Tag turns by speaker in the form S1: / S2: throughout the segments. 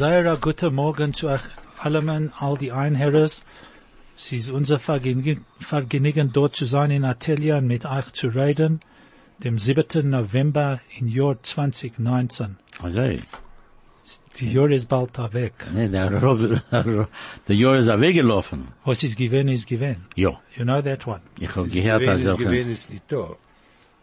S1: sehr guten Morgen zu euch allen, all die Einherres. Es ist unser Vergnügen, dort zu sein in Atelier und mit euch zu reden, dem 7. November im Jahr 2019.
S2: Also,
S1: Die Jahr ist bald da weg.
S2: nee, der Rob, der Jahr ist weggelaufen.
S1: Was ist gewesen, ist gewesen.
S2: Ja,
S1: You know that one.
S2: ich hab gehört, dass
S3: Gewinn ist,
S2: er...
S3: gewinn ist nicht da.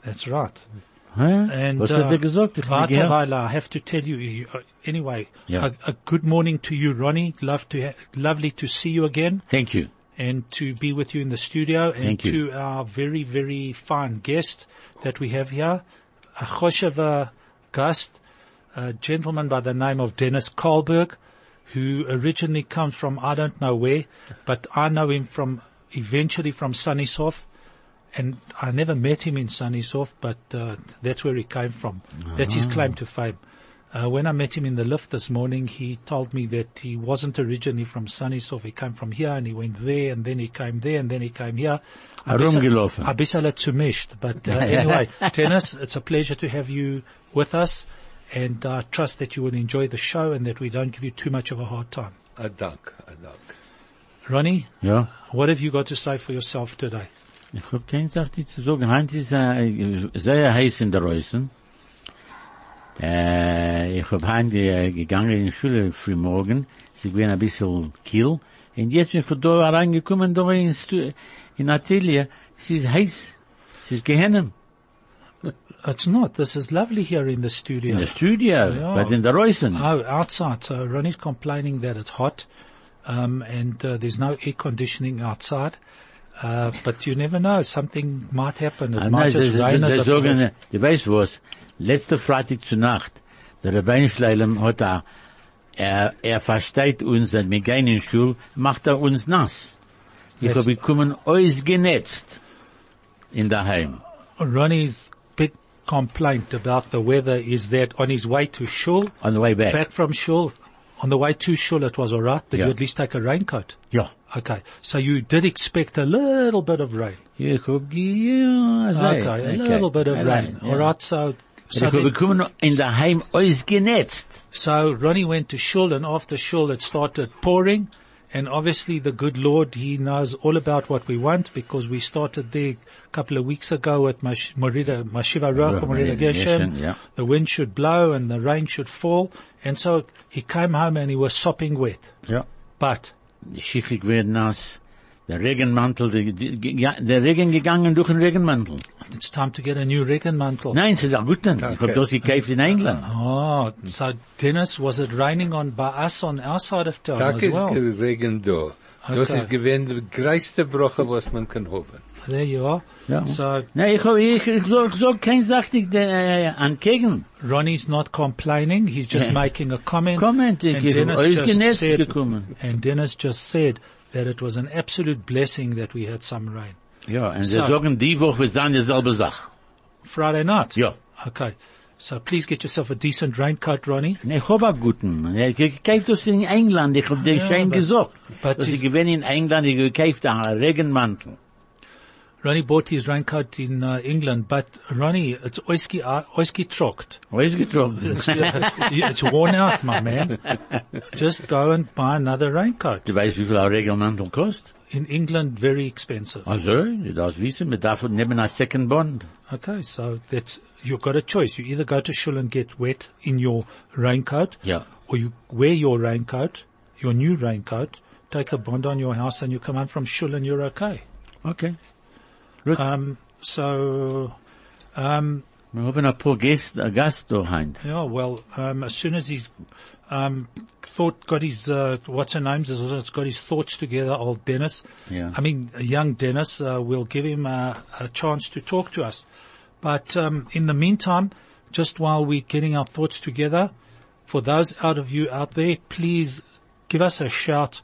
S1: That's right.
S2: Hä?
S1: And,
S2: Was hat
S1: uh,
S2: er gesagt? Ich
S1: Warte, weil I have to tell you, you- uh, anyway,
S2: Yeah.
S1: a, a good morning to you, Ronnie. Love to ha- lovely to see you again
S2: Thank you.
S1: and to be with you in the studio and
S2: Thank you.
S1: to our very, very fine guest that we have here, a Chosheva guest, a gentleman by the name of Dennis Kohlberg, who originally comes from I don't know where, but I know him from eventually from Sannieshof. And I never met him in Sannieshof, but uh, that's where he came from. That's his claim to fame. Uh, when I met him in the lift this morning, he told me that he wasn't originally from Sannieshof. He came from here and he went there and then he came there and then he came here.
S2: Herumgelaufen.
S1: Ein bisschen zumischt. But uh, anyway, Dennis, it's a pleasure to have you with us and I trust that you will enjoy the show and that we don't give you too much of a hard time.
S3: A dank, a dank.
S1: Ronnie,
S2: Ja.
S1: what have you got to say for yourself today?
S2: Ich hab kein Sache zu sagen. Heint ist sehr heiß in der Reusen. Äh, ich hab heint äh, gegangen in Schule früh morgen. Sie gewesen ein bisschen kiel. Und jetzt bin ich da reingekommen, da in, Stu- in Atelier. Es ist heiß. Es ist gehennen.
S1: It's not. This is lovely here in the studio.
S2: In der Studio,
S1: Ja.
S2: but in der Reusen.
S1: Oh, outside. So Ronnie's complaining that it's hot, um, and uh, there's no air conditioning outside. Uh, but you never know. Something might happen. It
S2: Ah,
S1: might
S2: sie,
S1: just rain little
S2: sagen, du weißt was, letzte Freitag zu Nacht, der Rabbeinschleilem hat er, er, er versteht uns, dass wir gehen in Schule, macht er uns nass. Ich
S1: Jetzt-
S2: hab bekommen ausgenetzt in daheim.
S1: Ronnie's big complaint about the weather is that on his way to shul,
S2: On the way back.
S1: back from shul, on the way to shul it was alright, but
S2: Yeah.
S1: you at least take a raincoat.
S2: Yeah.
S1: Okay. So you did expect a little bit of rain.
S2: Yeah, hab, ge- ja,
S1: Okay. A little bit of
S2: Ja,
S1: rain.
S2: ja.
S1: Alright. So, so
S2: hab
S1: then-
S2: bekommen in daheim ausgenetzt.
S1: So Ronnie went to shul and after shul it started pouring and obviously the good Lord, He knows all about what we want because we started there a couple of weeks ago at Mash- Morida, Mashiva Roch, Morida Geshem.
S2: Yeah.
S1: The wind should blow and the rain should fall and so he came home and he was sopping wet.
S2: Ja.
S1: But
S2: Schichig werden nass. Der Regenmantel, die, die, ja, der Regen gegangen durch den Regenmantel.
S1: It's time to get a new Regenmantel.
S2: Nein, es ist auch gut dann. Ich
S3: Okay.
S2: hab das gekauft in England.
S1: Oh, ah, so Dennis, was it raining on by us on our side of town
S3: Tag
S1: as
S3: ist
S1: well?
S3: Regen da. Das
S1: Okay.
S3: ist gewesen der größte Broche, was man kann haben.
S1: There you are.
S2: Ja.
S1: So
S2: Nee, ich, hab- ich, ich sag, ich sag kein Sachtig äh, entgegen.
S1: Ronnie's not complaining. He's just
S2: Yeah.
S1: making a comment.
S2: Comment, ich
S1: And Dennis
S2: euch
S1: just said,
S2: gekommen.
S1: and Dennis just said that it was an absolute blessing that we had some rain.
S2: Ja, und
S1: So.
S2: sie sagen, die Woche wird sein dieselbe Sache.
S1: Friday night.
S2: Ja.
S1: Okay. So please get yourself a decent raincoat, Ronnie.
S2: Ich hab auch guten. Ich gekauft das in England, ich hab dir
S1: Ja,
S2: schon gesagt. Dass ich gewinn in England, ich gekauft einen Regenmantel.
S1: Ronnie bought his raincoat in uh, England, but Ronnie, it's oiski, uh, oiski trocked.
S2: Wo ist getroffen?
S1: It's, it's worn out, my man. Just go and buy another raincoat.
S2: Du weißt, wie viel ein Regenmantel kostet?
S1: In England, very expensive.
S2: Also, du darfst wissen, man darf nehmen ein Second Bond.
S1: Okay, so that's, you've got a choice. You either go to shul and get wet in your raincoat,
S2: Ja.
S1: or you wear your raincoat, your new raincoat, take a bond on your house and you come home from shul and you're okay.
S2: Okay.
S1: Um, so, um,
S2: Wir haben ein paar Gäste, Gast da heint.
S1: yeah, well, um, as soon as he's, um, thought, got his, uh, what's her name, has got his thoughts together, old Dennis.
S2: Yeah.
S1: I mean, young Dennis, uh, we'll give him a, a chance to talk to us. But, um, in the meantime, just while we're getting our thoughts together, for those out of you out there, please give us a shout.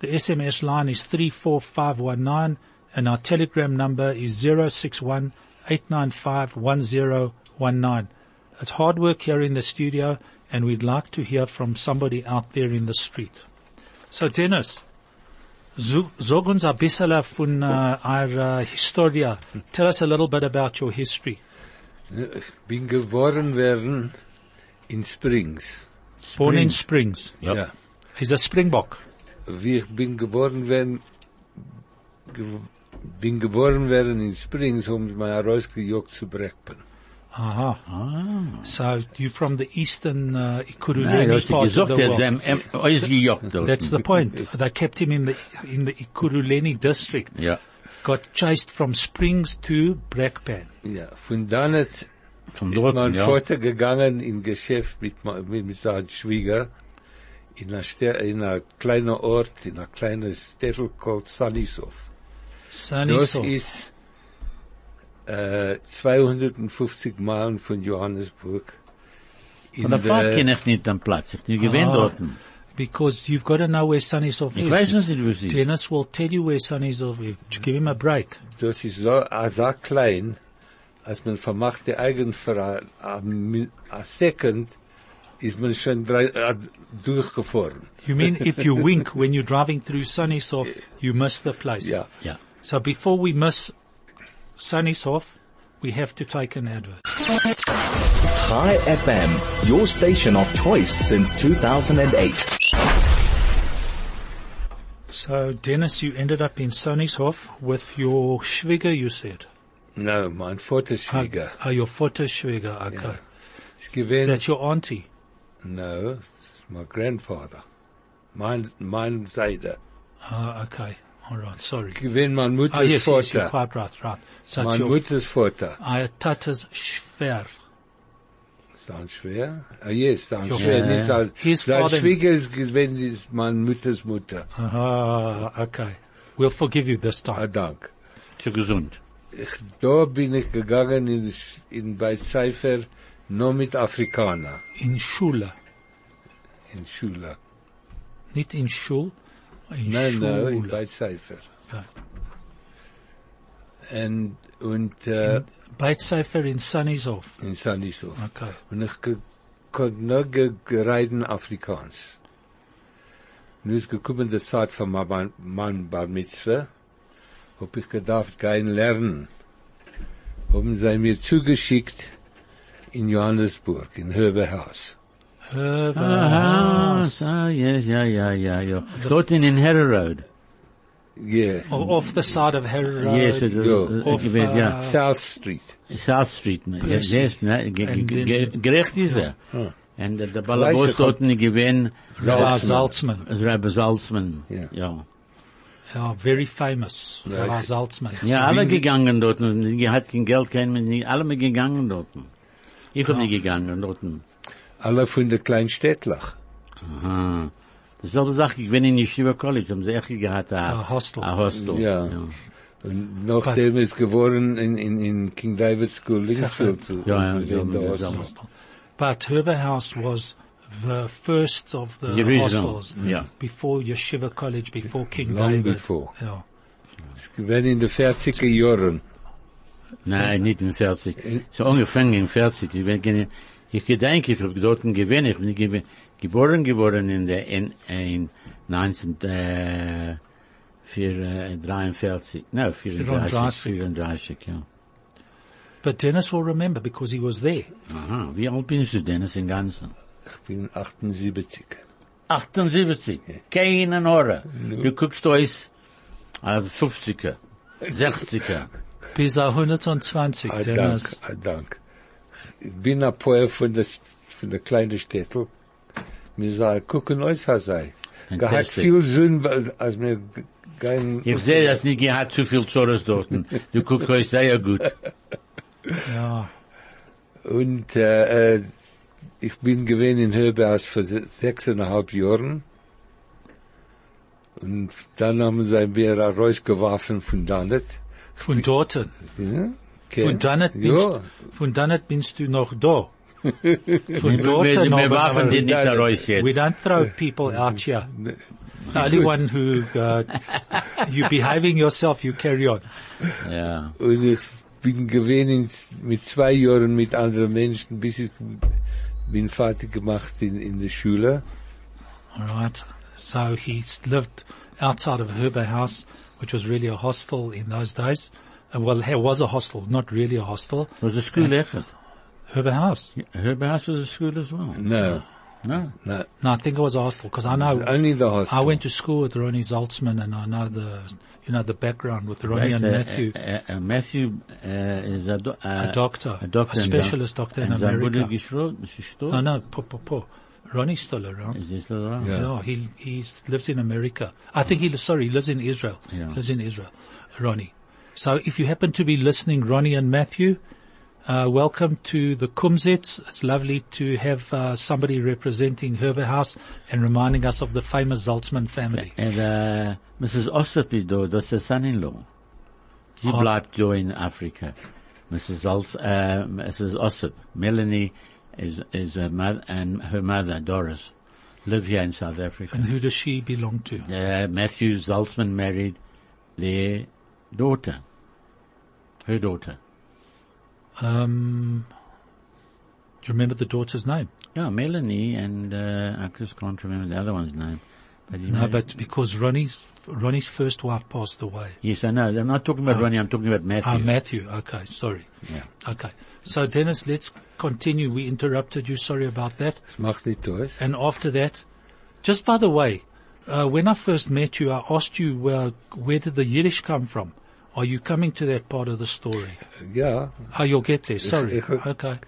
S1: The SMS line is 34519 and our telegram number is 061 895 1019. It's hard work here in the studio and we'd like to hear from somebody out there in the street. So Dennis, zo- sag uns ein bisschen von uh, our uh, Historia. Tell us a little bit about your history.
S3: Ich bin geboren werden in Springs.
S1: Born in
S2: Springs.
S1: Springs.
S3: Ja.
S1: He's a Springbok.
S3: Wie ich bin geboren werden, ge bin geboren werden in Springs, sie mich rausgejagt zu Brakpan.
S1: Aha.
S2: Ah.
S1: So you're from the eastern uh,
S2: Nein, du Ekurhuleni
S1: part of the world.
S2: hat ihm.
S1: That's the point. They kept him in the in the Ekurhuleni district.
S2: Ja.
S1: Got chased from Springs to Brakpan.
S3: Ja, von dann ist
S2: Von
S3: ist
S2: dort,
S3: mein
S2: ja.
S3: Vater gegangen in Geschäft mit, ma- mit, mit seinem Schwieger in einer, in einer kleinen Ort, in einer kleinen Städtel called Sannieshof.
S1: Sunny
S3: Das ist Uh, äh, 250 Meilen von Johannesburg. In
S2: Von der Fahrt
S3: der-
S2: kenne ich nicht den Platz. Ich bin gewähnt
S1: Ah.
S2: dort.
S1: Because you've got to know where Sannieshof
S2: Ich
S1: is.
S2: weiß nicht, wo es ist.
S1: Dennis will tell you where Sannieshof is. Give him a break.
S3: Das ist so, so ah, klein, als man vermacht die eigen für a, a, second, ist man schon drei, ah, durchgefahren.
S1: You mean if you wink when you're driving through Sannieshof, eh, you miss the place.
S3: Ja.
S2: Ja.
S1: So before we miss Sannieshof, we have to take an advert.
S4: Chai FM, your station of choice since 2008.
S1: So Dennis, you ended up in Sannieshof with your Schwieger, you said.
S3: No, mein Vater
S1: Ah,
S3: Schwieger.
S1: ah, your Vater Schwieger, okay.
S3: Ist gewesen,
S1: That's your auntie.
S3: no, it's my grandfather. Mein, mein Seite.
S1: Ah, okay. All right. Sorry.
S3: Gewesen mein Mutters
S1: Ah, yes, yes,
S3: Vater.
S1: quite right, right. So
S3: mein
S1: your
S3: Mutters Vater.
S1: ah, Tatas Schwer.
S3: Das schwer? Ah, yes, das
S1: Ja.
S3: schwer. Nicht sein,
S1: His
S3: sein
S1: father-
S3: Schwieger ist sie ist mein Mutters Mutter.
S1: Ah, okay. We'll forgive you this
S3: Ah,
S1: time.
S3: dank.
S2: Zu gesund.
S3: Ich, da bin ich gegangen in, in bei Cypher, nur mit Afrikaner,
S1: In Schule.
S3: in Schule.
S1: Nicht in Schul. In
S3: nein, in bei Cypher.
S1: Okay.
S3: Und, und, äh,
S1: Beit Sefer in Sunnyhof.
S3: in Sanisof.
S1: Okay.
S3: Und ich konnte nur ge gereiden Afrikaans. Nu ist gekommen die Zeit von meinem Mann Bar Mitzvah. Hab ich gedacht, gehen lernen. Haben sie mir zugeschickt in Johannesburg, in Höberhaus.
S1: Herb
S2: House. Ah, yes, yeah, yeah, yeah, yeah. Dort in, in Harrow Road.
S3: Yeah.
S1: Oh, off the side of Harrow Road.
S2: Yes, it, is. Uh, off,
S1: uh, yeah.
S3: South Street.
S2: South Street.
S1: Yes,
S2: yes. Ne? Gerecht is er. And the, Balabos dort in gewinn.
S1: Rabbi
S3: Salzman.
S2: Rabbi Salzman.
S3: Yeah.
S2: yeah.
S1: Ja, very famous.
S3: Ja,
S1: Rabbi Salzman.
S2: Ja, alle gegangen dort. Die hat kein Geld, kein, alle gegangen dort. Ich hab nie gegangen dort.
S3: Alle von der Kleinstädtlach.
S2: Aha. Dasselbe Sache, ich bin in Yeshiva College, haben sie echt gehabt, a,
S1: A hostel.
S2: A hostel.
S3: Ja. Und nachdem ist geworden in, in, in King David School Linksfield zu.
S2: Ja, ja,
S3: zu
S2: ja,
S3: den
S2: ja,
S3: Hostel.
S2: ja.
S1: But Herber House was the first of the,
S2: The
S1: hostels.
S2: yeah.
S1: Before Yeshiva College, before King
S3: Long
S1: David.
S3: before.
S1: Ja.
S3: Wenn in den 40er Jahren.
S2: Nein, nicht in 40. So angefangen in 40. Ich bin ich gedenke, ich hab dort gewinn, ich bin geboren geworden in der, in, in 19, äh, für, äh, 43, no, 34,
S1: 34.
S2: 34, ja.
S1: But Dennis will remember because he was there.
S2: Aha, wie alt bist du denn, das im Ganzen?
S3: Ich bin 78.
S2: 78. Keine Hora. Du guckst euch, äh, 50er, 60er.
S1: Bis er 120,
S3: Ah,
S1: Dennis.
S3: ah, Dank. Ich bin ein paar von der, von der kleinen Städtel. Mir sagen, gucken euch, was sei.
S2: Fantastic.
S3: viel Sinn, weil- als mir kein...
S2: Ich sehe das nicht, ihr habt zu viel Zorres dort. Du guckst euch sehr gut.
S1: Ja.
S3: Und äh, äh, ich bin gewesen in Höberhaus für se- sechseinhalb Jahren. Und dann haben sie mir rausgeworfen von Dannet.
S1: Von dort.
S3: Ja? Okay.
S1: Von Dannet bist,
S3: Ja,
S1: von Dannet bist du noch da. Von dort.
S2: wir,
S1: noch,
S2: wir werfen die nicht
S3: Nein,
S2: raus
S1: We don't throw people out here. The only one who, uh, you behaving yourself, you carry on.
S2: Ja.
S3: und ich bin gewesen in- mit zwei Jahren mit anderen Menschen, bis ich bin fertig gemacht in, in der Schule.
S1: Alright. So he's lived outside of Herber House, which was really a hostel in those days. Uh, well, it was a hostel, not really a hostel.
S2: It Was a school uh, echt?
S1: Herber House.
S2: Her house was a school as well.
S3: No,
S2: No.
S3: No,
S1: No, I think it was a hostel because I know
S3: only the hostel.
S1: I went to school with Ronnie Zaltzman and I know the, you know, the background with Ronnie and
S2: Weißt, äh,
S1: Matthew,
S2: äh, äh, Matthew ist a, do,
S1: a doctor,
S2: a doctor.
S1: a
S2: in
S1: specialist doctor in
S2: and sein
S1: America.
S2: gestorben, ist?
S1: Oh no, po, po, po. Ronnie's still around.
S2: Is he still around?
S3: Yeah.
S1: No, he he lives in America. I think he sorry, he lives in Israel.
S2: Yeah.
S1: Lives in Israel, Ronnie. So if you happen to be listening, Ronnie and Matthew, uh, welcome to the Kumzits. It's lovely to have uh, somebody representing Herber House and reminding us of the famous Zaltzman family.
S2: And uh, Mrs. Ossip ist da, das ist son-in-law. Sie
S1: Oh.
S2: bleibt da in Afrika. Mrs. Als, uh, Mrs. Ossip, Melanie is, is her mother, and her mother, Doris, live here in South Africa.
S1: And who does she belong to?
S2: Uh, Matthew Zaltzman married their daughter. Her daughter.
S1: Um, do you remember the daughter's name?
S2: Yeah, Melanie and, uh, I just can't remember the other one's name. But
S1: No,
S2: married-
S1: but because Ronnie's Ronnie's first wife passed away.
S2: Yes, I know. I'm not talking about Ronnie, I'm talking about Matthew.
S1: Ah, Matthew. Okay, sorry.
S2: Yeah.
S1: Okay. So Dennis, let's continue. We interrupted you. Sorry about that.
S3: Es macht nicht aus.
S1: And after that, just by the way, uh, when I first met you, I asked you, well, where did the Yiddish come from? Are you coming to that part of the story?
S3: Yeah.
S1: Oh, you'll get there. Sorry.
S3: ich-
S1: Okay.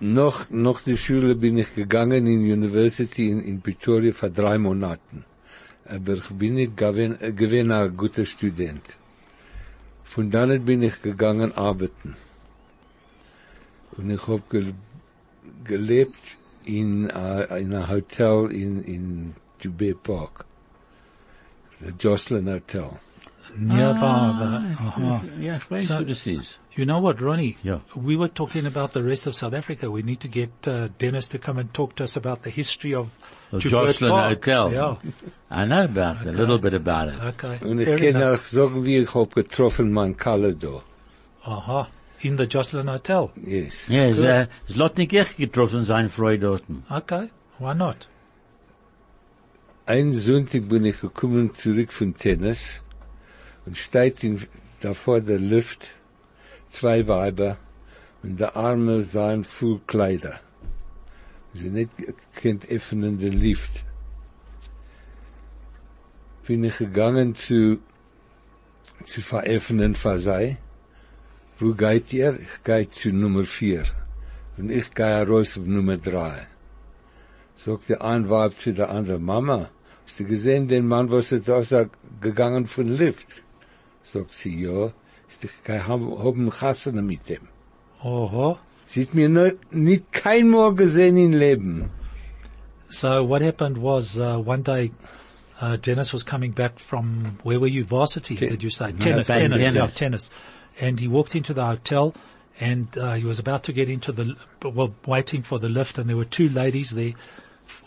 S3: Noch, noch die Schule bin ich gegangen in University in, in Pretoria für drei Monaten. Aber ich bin nicht gewesen, ein guter Student. Von dann bin ich gegangen arbeiten. Und ich hab ge gelebt in, uh, in einem Hotel in, in Joubert Park. The Jocelyn Hotel.
S1: Nearby.
S2: Ah,
S1: the- uh-huh.
S2: Yeah,
S1: So-
S2: who.
S1: You know what, Ronnie?
S2: Yeah.
S1: We were talking about the rest of South Africa. We need to get uh, Dennis to come and talk to us about the history of
S2: The Jocelyn
S1: Park.
S2: Hotel.
S1: Yeah.
S2: I know about it, a little bit about it.
S1: Okay.
S3: Und ich
S1: Fair
S3: kann
S1: enough.
S3: auch sagen, wie ich hab getroffen, mein Kalle.
S1: Aha. In the Jocelyn Hotel.
S3: Yes.
S2: Ja,
S1: Good.
S2: es, äh, es lot nicht echt getroffen sein Freude dort.
S1: Okay. Why not?
S3: Ein Sonntag bin ich gekommen zurück von Tennis und steht in, davor der Lift zwei Weiber und der Arme seien voll Kleider. Sie nicht kennt öffnen den Lift. Bin ich gegangen zu, zu veröffnen für. Wo geht ihr? Ich gehe zu Nummer vier. Und ich gehe raus auf Nummer drei. Sagt der ein Weib zu der anderen, Mama, hast du gesehen den Mann, was ist da gegangen von Lift? Sagt sie, ja, ist ich kein haben Chassene mit dem.
S1: Oho.
S3: Sie hat mir nicht kein Mal gesehen im Leben.
S1: So what happened was uh, one day uh, Dennis was coming back from where were you? Varsity,
S3: Ten-
S1: did you say?
S3: No,
S1: tennis, tennis,
S2: tennis.
S1: yeah, tennis. And he walked into the hotel, and uh, he was about to get into the well, waiting for the lift, and there were two ladies there.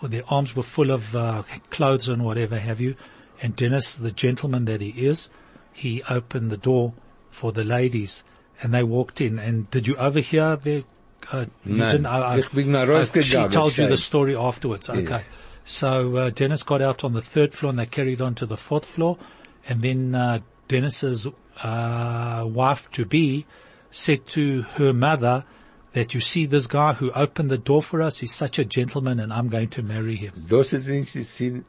S1: Their arms were full of uh, clothes and whatever have you. And Dennis, the gentleman that he is, he opened the door for the ladies, and they walked in. And did you overhear the? Uh, you
S3: Nein,
S1: didn't. I- I- I- She told you the story afterwards. Okay. So uh, Dennis got out on the third floor, and they carried on to the fourth floor, and then uh, Dennis's uh, wife to be said to her mother that you see this guy who opened the door for us. He's such a gentleman, and I'm going to marry him.
S3: Das ist nicht, sie,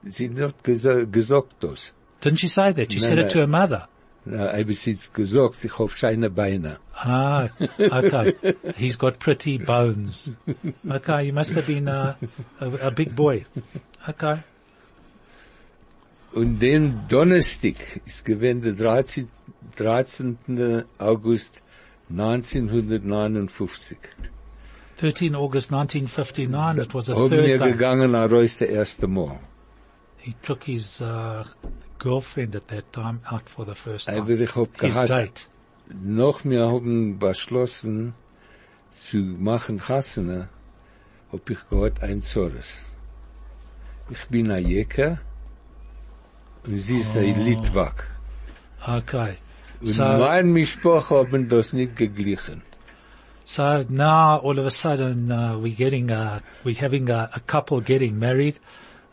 S3: sie hat nicht gesagt das.
S1: Didn't she say that? She
S3: No,
S1: said
S3: no.
S1: it to her mother.
S3: Na, aber sie hat gesagt, ich hab scheine Beine.
S1: Ah, okay. He's got pretty bones. Okay, you must have been uh, a, a big boy. Okay.
S3: Und den Donnerstag ist gewesen der 13. 13. August 1959.
S1: 13 August 1959. It was a Thursday.
S3: gegangen raus das erste Mal.
S1: He took his uh, girlfriend at that time out for the first time.
S3: Aber ich hab
S1: his
S3: gehabt,
S1: date.
S3: noch wir haben beschlossen zu machen Chassene, hab ich gehört ein Zores. Ich bin ein Jäger und sie ist ein Litwak.
S1: Okay.
S3: Und
S1: So,
S3: mein Mischproch haben das nicht geglichen.
S1: so now all of a sudden uh, we're getting uh, we're having a, a couple getting married.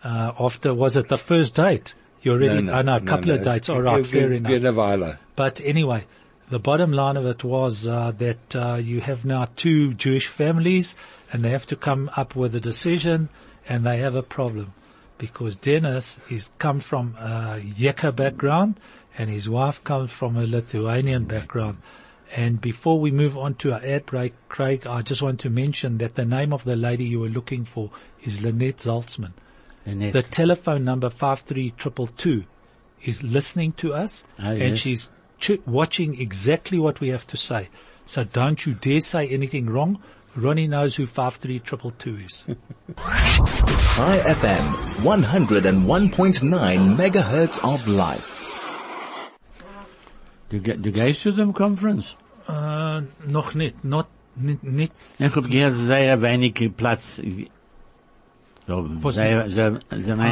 S1: Uh, after was it the first date? You already? I know a couple of dates. All right, fair enough.
S3: Eine Weile.
S1: But anyway, the bottom line of it was uh, that uh, you have now two Jewish families, and they have to come up with a decision, and they have a problem because Dennis is come from a Yeka background, and his wife comes from a Lithuanian background. And before we move on to our ad break, Craig, I just want to mention that the name of the lady you were looking for is Lynette Zaltzman.
S2: Annette.
S1: The telephone number 53222 is listening to us
S2: Ah,
S1: and
S2: yes.
S1: she's ch- watching exactly what we have to say. So don't you dare say anything wrong. Ronnie knows who 53222 is.
S4: Chai FM, 101.9 megahertz of life.
S2: Du, ge- du gehst zu dem Conference?
S1: uh, noch nicht, not, nicht, nicht,
S2: Ich hab gehört, sehr wenig Platz.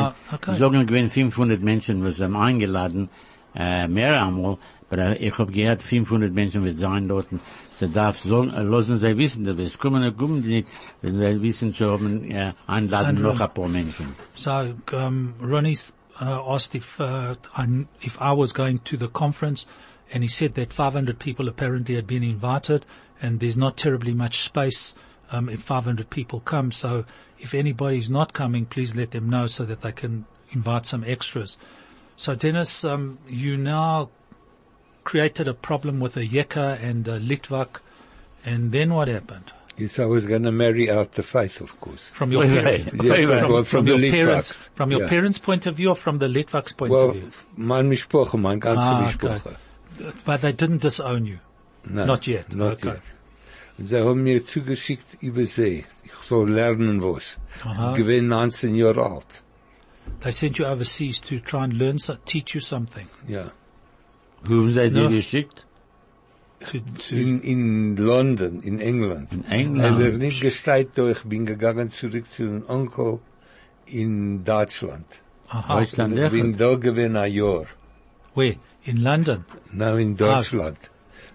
S1: Ah, okay.
S2: sagen, gewesen 500 Menschen, was haben eingeladen, äh, mehr einmal, aber ich hab gehört, 500 Menschen wird sein dort. Sie darf so, äh, lassen sie wissen, dass es kommen, und kommen die nicht, wenn sie wissen, zu haben, äh, einladen noch ein paar Menschen.
S1: So um, Ronnie uh, asked if uh, I, if I was going to the conference, and he said that 500 people apparently had been invited, and there's not terribly much space um, if 500 people come. So if anybody's not coming, please let them know so that they can invite some extras. So Dennis, um, you now created a problem with a Yeka and a Litvak, and then what happened?
S3: Yes, I was going to marry out the faith, of course.
S1: From your,
S2: Wait,
S1: par-
S2: wait,
S3: Yes,
S2: wait,
S3: well, from,
S1: from
S3: the
S1: your parents, from your
S3: Yeah.
S1: parents' point of view or from the Litvaks' point
S3: Well,
S1: of view?
S3: mein Mishpoche, mein ganze
S1: Ah,
S3: Mishpoche.
S1: But they didn't disown you.
S3: Nein,
S1: Not yet,
S3: Not
S1: okay.
S3: yet. Und sie haben mir zugeschickt über See. Ich soll lernen was.
S1: Aha.
S3: Ich bin 19 Jahre alt.
S1: They sent you overseas to try and learn, so, teach you something.
S3: Ja.
S2: Wo haben sie dir
S1: Ja.
S2: geschickt?
S1: To, to,
S3: In, in London, in England.
S2: In England.
S3: Er nicht gesteit da, ich bin gegangen zurück zu einem Onkel in Deutschland.
S1: aha.
S2: Deutschland,
S3: Ich bin
S2: echt?
S3: da gewesen ein Jahr.
S1: Where? In London.
S3: Na, in Deutschland.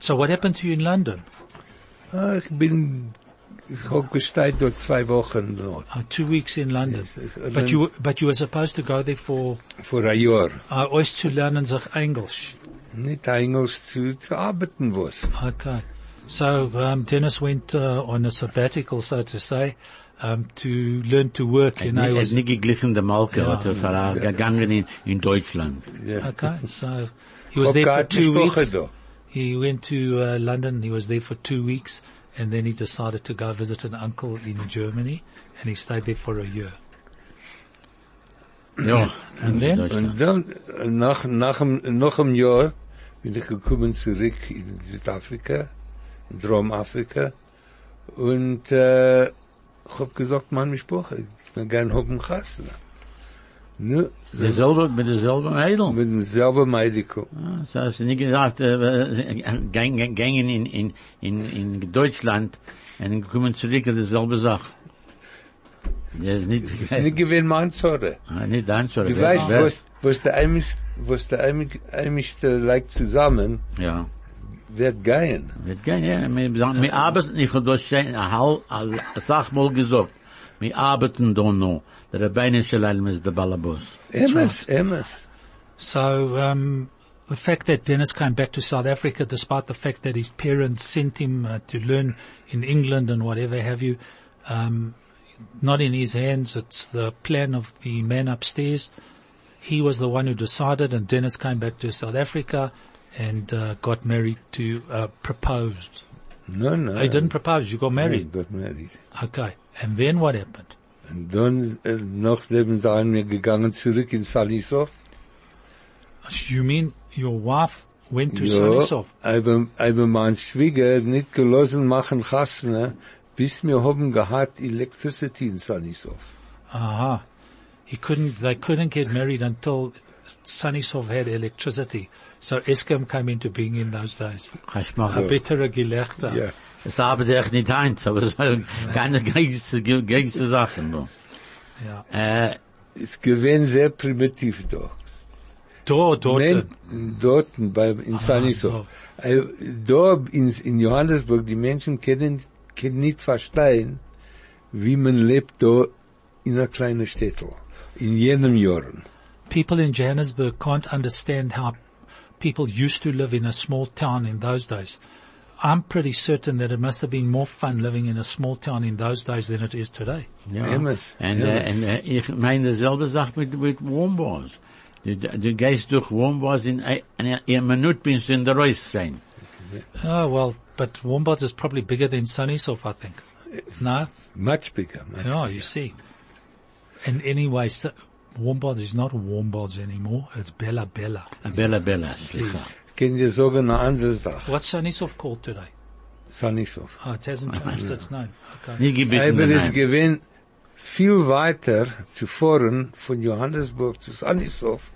S1: So what happened to you in London?
S3: Ah, ich bin, ich hab gesteit dort zwei Wochen dort.
S1: Uh, two weeks in London.
S3: Yes, yes.
S1: But you, but you were supposed to go there for,
S3: Vor ein Jahr.
S1: uh, euch zu lernen sich Englisch.
S3: Nicht Englisch zu, zu arbeiten was.
S1: Okay. So, um, Dennis went, uh, on a sabbatical, so to say, um, to learn to work, you know. he
S2: Er
S1: was-
S2: ist nicht geglichen der Malke,
S1: Ja.
S2: hat er ver- gegangen in, in Deutschland.
S1: Okay, so he was there for two weeks.
S3: Da.
S1: He went to uh, London. He was there for two weeks, and then he decided to go visit an uncle in Germany, and he stayed there for a year.
S2: Ja.
S1: And then?
S3: Und dann, nach, nach, einem- noch einem Jahr, bin ich gekommen zurück in Südafrika, in Dromafrika, und, äh, ich hab gesagt, Mann, ich brauche, ich will gern haben Kassel. Nu,
S2: de zelbe met de
S3: zelbe meidel. Met
S2: de zelbe meidel. Ah, ze is niet gezegd eh, eh, gingen in in in in Duitsland en komen terug de zelbe zaak. Dat is niet.
S3: Dat is niet gewoon mijn zorg.
S2: Ah, niet dan zorg.
S3: Je weet was, was de eimis was de eimis eimis te lijkt samen.
S2: Ja.
S3: Wird gehen.
S2: Wird gehen, ja. Wir arbeiten nicht, und du hast schon eine Sache mal gesagt. Wir arbeiten da noch. Der Rabbinische Leilm ist der Balabus.
S3: Emmes, Emmes.
S1: So um, the fact that Dennis came back to South Africa, despite the fact that his parents sent him uh, to learn in England and whatever have you, um, not in his hands. It's the plan of the man upstairs. He was the one who decided, and Dennis came back to South Africa and uh, got married to uh, proposed.
S3: No, no.
S1: He didn't propose. You got married.
S3: Got married.
S1: Okay. And then what happened?
S3: Und dann, äh, nachdem sind wir gegangen zurück in Sannieshof.
S1: You mean your wife went to
S3: Ja,
S1: Sannieshof?
S3: aber, aber mein Schwieger hat nicht gelassen machen Kassner, bis wir haben gehabt Electricity in Sannieshof.
S1: Aha. He couldn't, they couldn't get married until Sannieshof had electricity. So Eskom came into being in those days. A
S2: machen.
S1: bittere Gelächter.
S3: Ja.
S2: Es arbeitet echt nicht eins, aber es waren keine geilste, geilste Sachen. No.
S1: Ja.
S2: Äh,
S3: Es gewesen sehr primitiv da.
S1: Da, dort.
S3: Men, dort, bei, in Sannieshof. Da, in, in Johannesburg, die Menschen können, können nicht verstehen, wie man lebt da in einer kleinen Städtel. In jenem Jahren.
S1: People in Johannesburg can't understand how people used to live in a small town in those days. I'm pretty certain that it must have been more fun living in a small town in those days than it is today.
S2: Ja.
S3: Emmers,
S2: En, uh,
S3: emmers.
S2: Uh, en äh, ich meine dieselbe Sache mit, mit Warmbaths. Du, du gehst durch Warmbaths in ein- eine, eine Minute bist du in der Reus sein.
S1: Oh, ah, well, but Warmbaths is probably bigger than Sannieshof, I think. Eh, no?
S3: Much bigger. Much
S1: Yeah, you see. And anyway, so, Warmbaths is not Warmbaths anymore. It's Bela-Bela.
S2: A Bela-Bela, slicha.
S3: Kann dir sagen eine andere Sache.
S1: What's Sannieshof called today?
S3: Sannieshof.
S1: Oh, ah, it hasn't changed its name. Okay.
S2: Nie gebeten
S3: Aber es
S2: nein.
S3: gewinnt viel weiter zu fahren von Johannesburg zu Sannieshof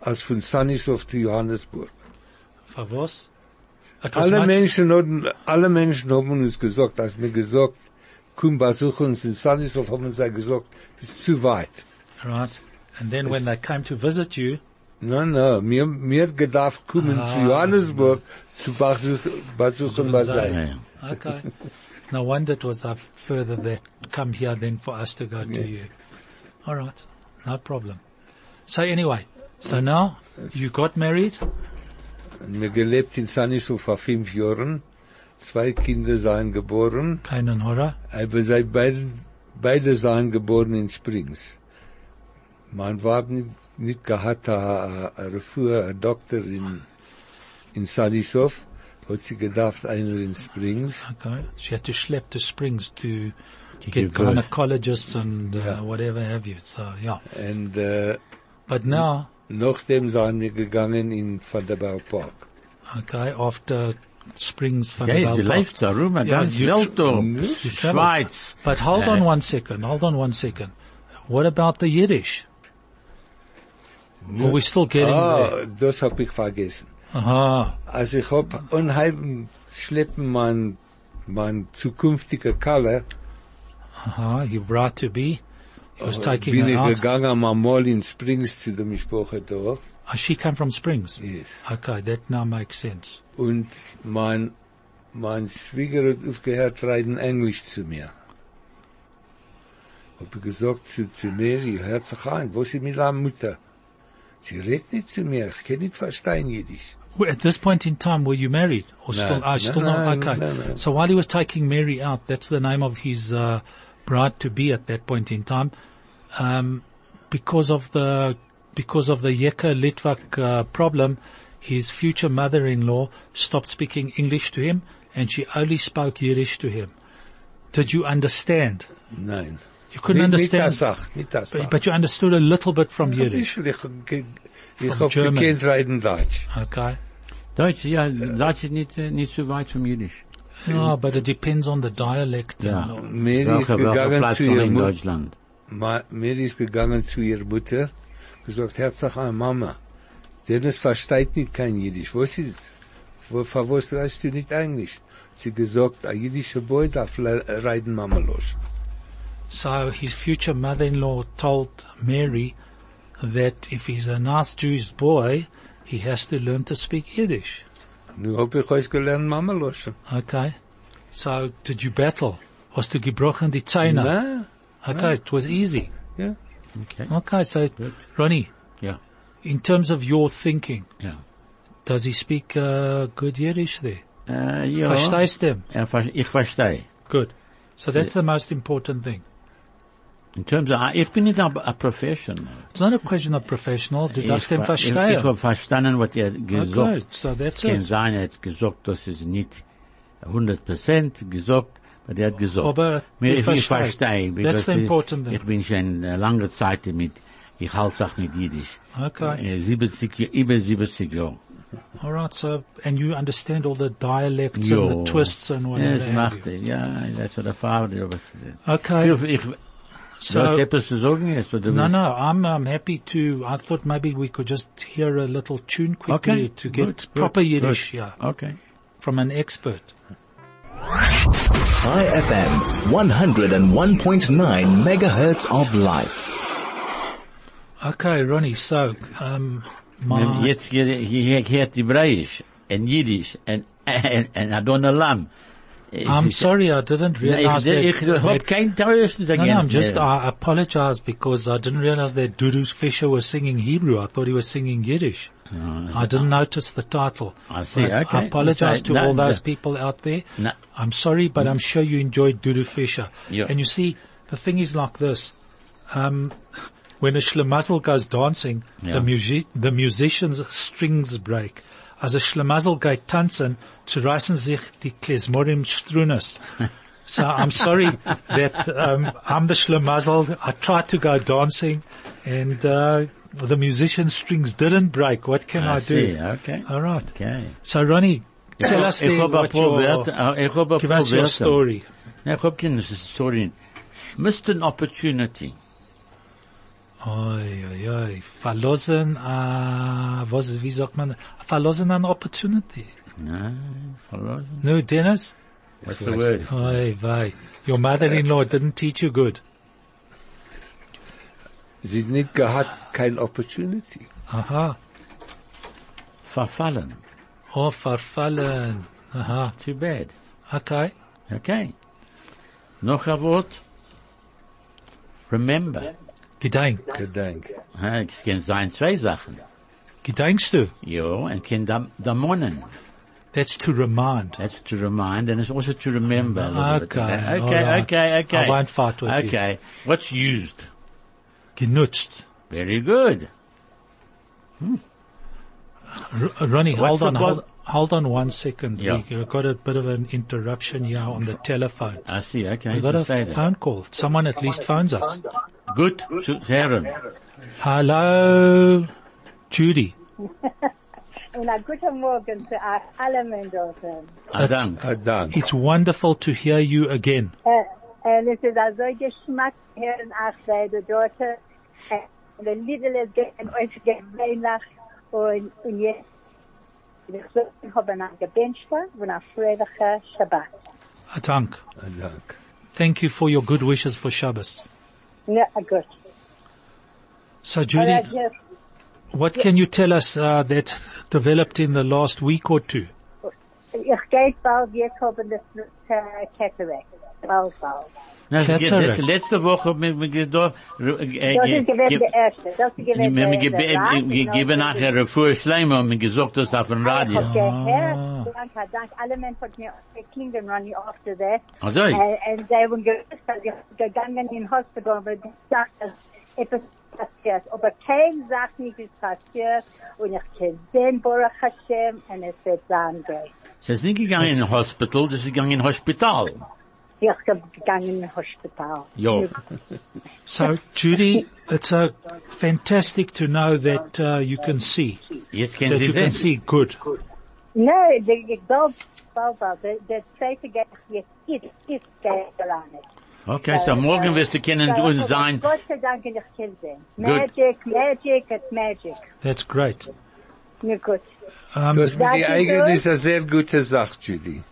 S3: als von Sannieshof zu Johannesburg.
S1: For was? It was
S3: Alle
S1: much-
S3: Menschen haben, alle Menschen haben uns gesagt, als mir gesagt, komm besuch uns in Sannieshof, haben sie gesagt, ist zu weit.
S1: Right. And then when they came to visit you,
S3: No, no, mir, mir gedacht kommen
S1: Ah,
S3: zu Johannesburg zu besuch, besuchen
S1: Zu
S3: sein.
S1: Okay. no wonder it was uh, further that come here than for us to go to you. All right. No problem. So anyway, so now you got married.
S3: Mir gelebt in Sannieshof vor fünf Jahren. Zwei Kinder seien geboren.
S1: And Hora.
S3: Aber sie beide, beide seien geboren in Springs. Man war nicht, nicht gehabt, a, a Refuhr, a Doktor in, in Sannieshof, hat sie gedacht, einer in Springs.
S1: Okay. She had to schlep to Springs to
S2: To
S1: get
S2: give
S1: gynecologists and uh,
S3: Yeah.
S1: whatever have you. So yeah.
S3: Und, äh,
S1: But now,
S3: nachdem seien wir gegangen in Vanderbijlpark.
S1: okay, after Springs van
S2: Okay,
S1: der
S2: du
S1: Welt Park.
S2: lebst da
S1: Ja,
S2: ganz
S1: you
S2: Welt da.
S3: you
S2: Schweiz.
S1: But hold
S2: Uh,
S1: on one second. Hold on one second. What about the Yiddish? Are we still getting there?
S3: Ah, das hab ich vergessen.
S1: Aha.
S3: Also ich hab unheimlich schleppen mein, mein zukünftiger Kalle,
S1: Aha. You brought to be. He was taking
S3: bin ich gegangen mal in Springs zu dem Sprache da.
S1: Oh, she came from Springs.
S3: Yes.
S1: Okay, that now makes sense.
S3: Und mein, mein Schwieger hat aufgehört reden Englisch zu mir. Hab ich gesagt zu, zu Mary, hört sich an, wo ist der Mutter? Sie redet nicht zu mir, ich kann nicht verstehen Jiddisch.
S1: At this point in time, were you married or
S3: No,
S1: still? Oh, still
S3: no,
S1: not. Okay.
S3: no.
S1: So while he was taking Mary out, that's the name of his uh, bride to be at that point in time. Um, because of the because of the Yeka Litvak uh, problem, his future mother-in-law stopped speaking English to him, and she only spoke Yiddish to him. Did you understand?
S3: Nein.
S1: You couldn't
S3: Nicht- Nicht das
S1: understand,
S3: Sach, nicht das
S1: but, but you understood a little bit from
S3: Ein
S1: Yiddish. From German.
S3: reden Deutsch.
S1: Okay.
S2: Deutsch, ja, Deutsch ist nicht, äh, eh, nicht so weit vom Jiddisch.
S1: Yeah, but it depends on the dialect.
S2: Ja.
S1: and-
S3: Mary ist
S2: Welcher, welcher
S3: gegangen
S2: Platz
S3: zu
S2: von
S3: ihrer
S2: in
S3: Mutter.
S2: Deutschland?
S3: Ma- Mary ist gegangen zu ihrer Mutter, gesagt, herzlich an Mama. Dennis versteht nicht kein Jiddisch. Was ist? Wo, für was redest du nicht Englisch? Sie gesagt, ein jüdischer Boy darf le- reiten Mama los.
S1: So his future mother-in-law told Mary that if he's a nice Jewish boy, he has to learn to speak Yiddish.
S3: Nu hab ich euch gelernt Mama los.
S1: Okay. So did you battle? Hast du gebrochen die Zähne?
S3: Na,
S1: Okay, it was easy.
S3: ja.
S2: Okay.
S1: Okay, so
S2: Good.
S1: Ronnie,
S2: Ja,
S1: in terms of your thinking,
S2: ja.
S1: does he speak uh, good Yiddish there?
S2: Äh, ja.
S1: Verstehst du?
S2: Ver- ich verstehe.
S1: Good. So that's the most important thing.
S2: In terms of, ich bin nicht a, professional.
S1: It's not a question of professional. Du darfst den
S2: ver- ich,
S1: verstehen.
S2: habe verstanden, was er gesagt
S1: Okay, so that's
S2: Es kann
S1: it.
S2: sein, er hat gesagt, das ist nicht 100% gesagt, aber er hat gesagt.
S1: Aber ich
S2: ich,
S1: verstehe. That's the
S2: because
S1: important thing.
S2: ich bin schon lange Zeit mit, ich halte auch mit Jiddisch.
S1: Okay.
S2: Äh, 70, über 70 Jahre.
S1: All right, so and you understand all the dialects
S2: Jo.
S1: and the twists and whatever.
S2: es
S1: have
S2: macht,
S1: you.
S2: ja, war der Vater, der.
S1: Okay.
S2: Ich, ich, du hast
S1: So
S2: etwas zu sagen jetzt, oder du
S1: no,
S2: willst-
S1: no, I'm um, happy to. I thought maybe we could just hear a little tune quickly
S2: Okay,
S1: to get
S2: good, good,
S1: proper
S2: good.
S1: Yiddish, yeah,
S2: Okay.
S1: from an expert.
S4: Chai FM, 101.9 megahertz of life.
S1: Okay, Ronnie. So, um,
S2: Und
S1: my
S2: Jetzt hier, hier hört Hebräisch, and, Jiddisch, und, und, und Adon Olam.
S1: I'm sorry, I didn't realize that.
S2: Hab kein Teuersten
S1: No, no, I'm just, I apologize because I didn't realize that Dudu Fisher was singing Hebrew. I thought he was singing Yiddish. I didn't notice the title.
S2: I see,
S1: But
S2: okay.
S1: I apologize
S2: So,
S1: to
S2: no,
S1: all those
S2: no.
S1: people out there.
S2: No.
S1: I'm sorry, but I'm sure you enjoyed Dudu Fisher.
S2: Yeah.
S1: And you see, the thing is like this. Um, when a schlemazel goes dancing,
S2: Yeah.
S1: the, music, the musicians' strings break. As a schlemazel geht tanzen, zerreißen sich die Klezmorim Strunes. So I'm sorry that um, I'm the schlemazel. I tried to go dancing, and uh, the musician's strings didn't break. What can I,
S2: I
S1: do?
S2: okay.
S1: All right.
S2: Okay.
S1: So Ronnie, tell us
S2: Ich
S1: then
S2: hab ein
S1: what your,
S2: Wörter, ich hab ein
S1: give us your story.
S2: Ja, ich hab Story. Missed an opportunity.
S1: Oi, oi, oi. Verlosen, uh, was, wie sagt man? Verlosen an opportunity.
S2: Nein, verloren.
S1: No, Dennis?
S2: What's the word?
S1: Oi, vey. Your mother-in-law didn't teach you good.
S3: Sie nicht gehabt, kein Opportunity.
S1: Aha.
S2: Verfallen.
S1: Oh, verfallen. Aha.
S2: Too bad.
S1: Okay.
S2: Okay. Noch ein Wort. Remember.
S1: Gedenk.
S3: Gedenk.
S2: Ha, Es kann sein zwei Sachen.
S1: Gedenkst du?
S2: Ja, und kann dam, damonnen.
S1: That's to remind.
S2: That's to remind and it's also to remember. a little bit.
S1: Okay,
S2: Okay,
S1: alright.
S2: okay, okay.
S1: I won't fight with you.
S2: Okay. What's used?
S1: Genutzt.
S2: Very good. Hmm.
S1: R- Ronnie,
S2: What's
S1: hold on, hold, hold on one second.
S2: Yeah.
S1: We got a bit of an interruption here on the telephone.
S2: I see, okay.
S1: We got
S2: you
S1: a
S2: say that.
S1: phone call. Someone at least phones us.
S2: Good to hören.
S1: Hello, Judy.
S5: Und guten Morgen zu euch alle Menschen.
S2: Adam.
S3: Ah, Dank.
S1: It's wonderful to hear you again.
S5: Äh, Und es ist also Geschmack hören auch beide dort. Äh, Und der Lidl ist gegen euch gewöhnlich. Und, und jetzt, ich so, ich habe einen Gebenster und einen fröhlichen Shabbat.
S1: Dank.
S3: Ah,
S1: Thank you for your good wishes for Shabbos.
S5: Ja, gut.
S1: So Judy,
S5: jetzt,
S1: what can you tell us uh, that developed in the last week or two?
S5: ich gehe bald, wir haben das Cataract. Bald, bald.
S2: Na,
S1: Cataract.
S2: das- Letzte Woche mit mir gedacht, äh,
S5: Das äh,
S2: ge-
S5: ist gewesen der erste. Das ist gewesen
S2: wir haben
S5: der-
S2: gebe-
S5: der Rat,
S2: äh, gegeben
S5: genau.
S2: nachher Refuhr Schleimer und mir gesagt, das auf dem
S5: Ich
S2: Radio.
S5: hab gehört, danke, ah. danke, alle Menschen hat mir geklingelt, Ronnie, after that.
S2: Also,
S5: And, and they were gewusst, dass ich gegangen in Hospital, weil die sagt, dass etwas passiert. Aber kein sagt nicht, es passiert. Und ich kann sehen, Baruch Hashem, und es wird sein gehen.
S2: es ist nicht gegangen in Hospital, das ist gegangen in Hospital.
S5: Ich bin gegangen in Hospital.
S2: Ja.
S1: So Judy, it's uh, fantastic to know that uh, you can see,
S2: Jetzt können
S1: that you can see good.
S5: No, the zweite geht jetzt, ist, ist, geht.
S2: Okay, so morgen wirst du kennen
S5: So,
S2: uns
S5: aber
S2: sein.
S5: Gott sei Dank, ich kann sehen.
S2: Good.
S5: Magic, magic, it's magic.
S1: That's great.
S5: Ja, gut.
S1: Um,
S3: Das mit
S5: Danke,
S3: die eigene
S5: George.
S3: ist eine sehr gute Sache, Judy.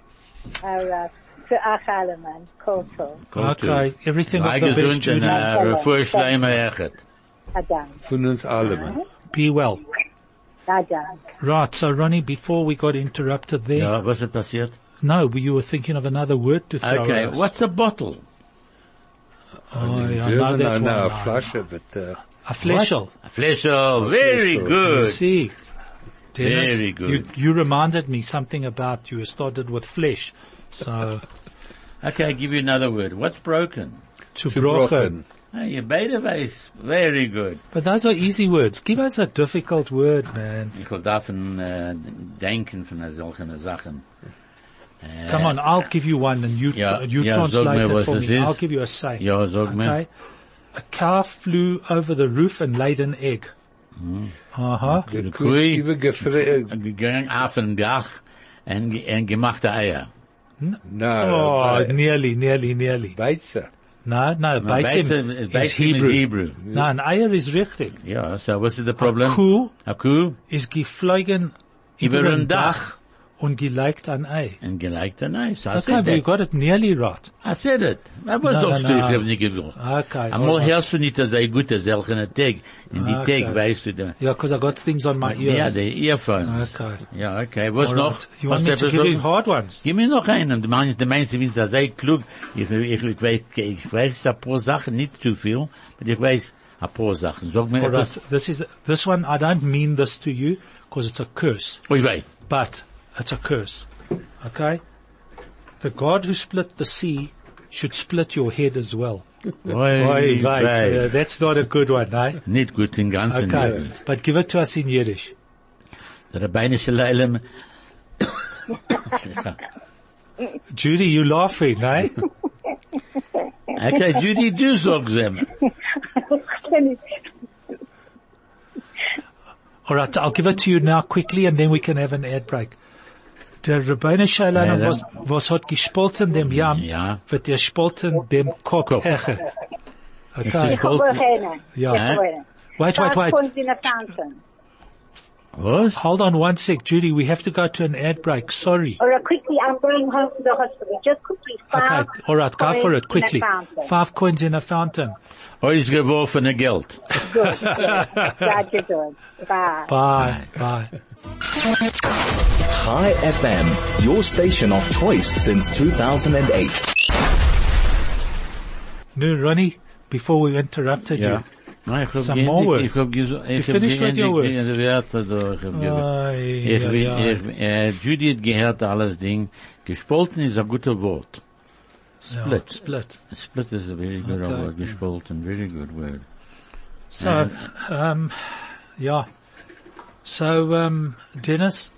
S5: Alright. Für euch alle, Mann. Cool, cool.
S1: okay, everything of the best,
S2: gesund und
S1: Judy.
S2: Refuhr Schleimer echt.
S5: Adam.
S3: Von uns allen.
S1: Be well.
S5: Adam.
S1: Right, so Ronnie, before we got interrupted there,
S2: Ja, was ist passiert?
S1: no, you were thinking of another word to throw
S2: Okay,
S1: at us.
S2: what's a bottle?
S1: Oh,
S3: In
S1: yeah, I know
S3: German,
S1: that
S3: I
S1: one.
S3: know a
S1: now.
S3: Flasche, but, uh,
S1: A fleshel.
S2: A fleshel. Very
S3: fleshel.
S1: You
S2: good.
S1: see, Dennis,
S2: Very good.
S1: You, you reminded me something about you started with flesh. So,
S2: Okay, I'll give you another word. What's broken?
S1: to
S3: zerbrochen.
S1: brochen.
S2: Ah, you beide weiß. Very good.
S1: But those are easy words. Give us a difficult word, man.
S2: Ich will davon äh, denken von solchen Sachen. Äh,
S1: Come on, I'll give you one and you,
S2: Ja,
S1: you
S2: ja,
S1: translate it for me. I'll give you a say.
S2: Ja, sag mir.
S1: Okay. A cow flew over the roof and laid an egg.
S2: Hmm.
S1: Uh-huh.
S2: Die
S3: Kuh
S2: Kuh
S3: übergefre-
S2: gegangen auf den Dach und, ge- und gemachte Eier.
S3: No,
S1: Oh,
S3: Be-
S1: nearly, nearly, nearly.
S3: Beize.
S1: No, no,
S2: Maar
S1: Beitzim
S2: Beitzim-
S1: is
S2: Beitzim is
S1: Hebrew.
S2: Hebrew.
S1: No, an Eier is richtig.
S2: Ja, so was the das Problem?
S1: Kuh
S2: A Kuh
S1: ist geflogen
S2: über
S1: über
S2: ein
S1: ein
S2: Dach
S1: Dach und gelegt an Ei.
S2: Und gelegt an Eis. I
S1: Okay,
S2: said
S1: you got it nearly right.
S2: I said it. I was
S1: No, no, no.
S2: ich hab nicht gesagt.
S1: Okay.
S2: Einmal hörst du nicht, dass er gut ist, solchen Tag. In die
S1: Okay.
S2: Tag weißt du.
S1: Yeah, because I got things on my ears.
S2: die Earphones.
S1: Okay.
S2: Ja, okay. Was
S1: All
S2: noch?
S1: right. You want me to give you hard ones?
S2: Gib mir noch einen. Du meinst, du meinst, du bist sehr klug. Ich, ich, ich weiß, ich weiß ein paar Sachen, nicht zu viel, aber ich weiß ein paar Sachen. Sag mir etwas.
S1: right. This is, this one, I don't mean this to you because it's a curse,
S2: Oi, wei.
S1: but it's a curse. Okay? The God who split the sea should split your head as well.
S2: Oi,
S1: Oi,
S2: wei.
S1: wei. Uh, that's not a good one, eh?
S2: Nicht gut im Ganzen.
S1: Okay.
S2: nicht.
S1: But give it to us in Yiddish.
S2: Der Rabbinische Leilem.
S1: Judy, you laughing, eh?
S2: Okay, Judy, do sagst ihm.
S1: All right, I'll give it to you now quickly and then we can have an ad break. Der Rabbeinu Shalom
S2: Ja,
S1: was, was hat gespolten dem Jam,
S2: Ja.
S1: wird er spolten dem Kopf
S2: Kopf.
S1: hechet.
S2: Es
S1: Okay.
S2: ist bald-
S1: Ja.
S2: Hä?
S1: Wait, wait, wait.
S5: Points in a fountain.
S2: Was?
S1: Hold on one sec, Judy. We have to go to an ad break. Sorry.
S5: Or uh, quickly, I'm going home to the hospital. Just quickly.
S1: Okay.
S5: five
S1: All right. Go for
S5: coins
S1: it quickly.
S5: In a fountain.
S1: Five coins in a fountain.
S2: Ausgeworfene Geld.
S5: Good. yes. Glad you're good. Bye.
S1: Bye. Bye.
S4: Chai FM, your station of choice since 2008.
S1: No, Ronnie, before we interrupted
S2: Ja.
S1: you.
S2: Nein, ich hab
S1: Some
S2: geendigt-
S1: more words.
S2: Ich hab gesagt, ich
S1: You
S2: hab
S1: finished with your
S2: geendigt
S1: words?
S2: die Wörter da, ich hab gesagt.
S1: Ai,
S2: Ich,
S1: ai, ai.
S2: ich, äh, Judy hat gehört alles Ding. Gespolten ist ein guter Wort.
S1: Ja,
S2: Split.
S1: Split.
S2: Split is a very good
S1: Okay.
S2: word. Gespolten, very good word.
S1: So, um, yeah. So, um, Dennis,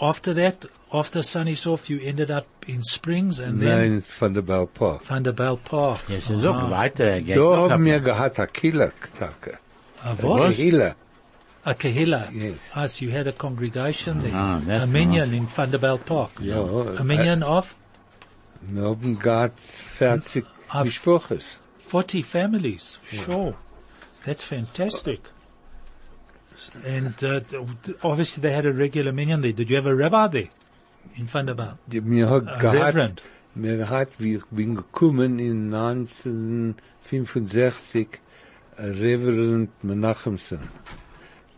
S1: after that, after Sannieshof, you ended up in Springs and then
S3: Nein, Vanderbijlpark.
S1: Vanderbilt Park.
S2: Jetzt ist auch weiter. geht
S3: Da
S2: noch
S3: haben wir gehabt a Killer-Tage.
S1: A
S3: A
S1: what?
S3: Killer.
S1: A Kahila.
S3: Yes.
S1: Ah, so you had a congregation there.
S2: Ah, that's
S1: a minyan in Vanderbijlpark.
S3: Ja,
S1: A minyan of
S3: Wir haben gehabt 40
S1: Ab- 40 families. Sure. That's fantastic. And uh, obviously they had a regular minion there. Did you have a rabbi there in Vanderbilt?
S3: Mir hat
S1: A
S3: gehabt,
S1: reverend.
S3: mir hat, wie ich bin gekommen in 1965, a Reverend Menachemsen.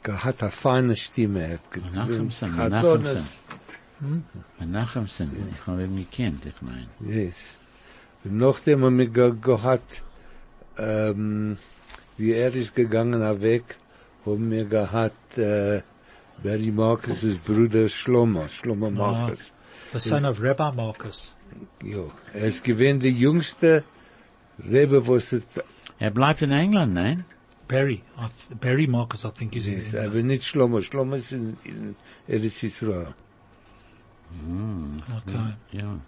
S3: Gehat a feine Stimme, er hat gesagt,
S2: Menachemsen,
S3: Chazones.
S2: Menachemsen. Menachemsen. Ich habe ihn gekannt, ich meine.
S3: Yes. Und nachdem haben wir ge gehabt, ähm, wie er ist gegangen er weg, haben wir gehabt, äh, Barry Marcus' Bruder Shlomo, Shlomo Marcus.
S1: The son of Rabbi Marcus.
S3: Jo. Er ist gewesen der jüngste Rebbe, was es,
S2: Er bleibt in England, nein?
S1: Barry. Barry Marcus, I think, is in
S3: ist,
S1: England.
S3: aber nicht Shlomo. Shlomo ist in, in Eretz Yisrael.
S1: Okay.
S2: Ja.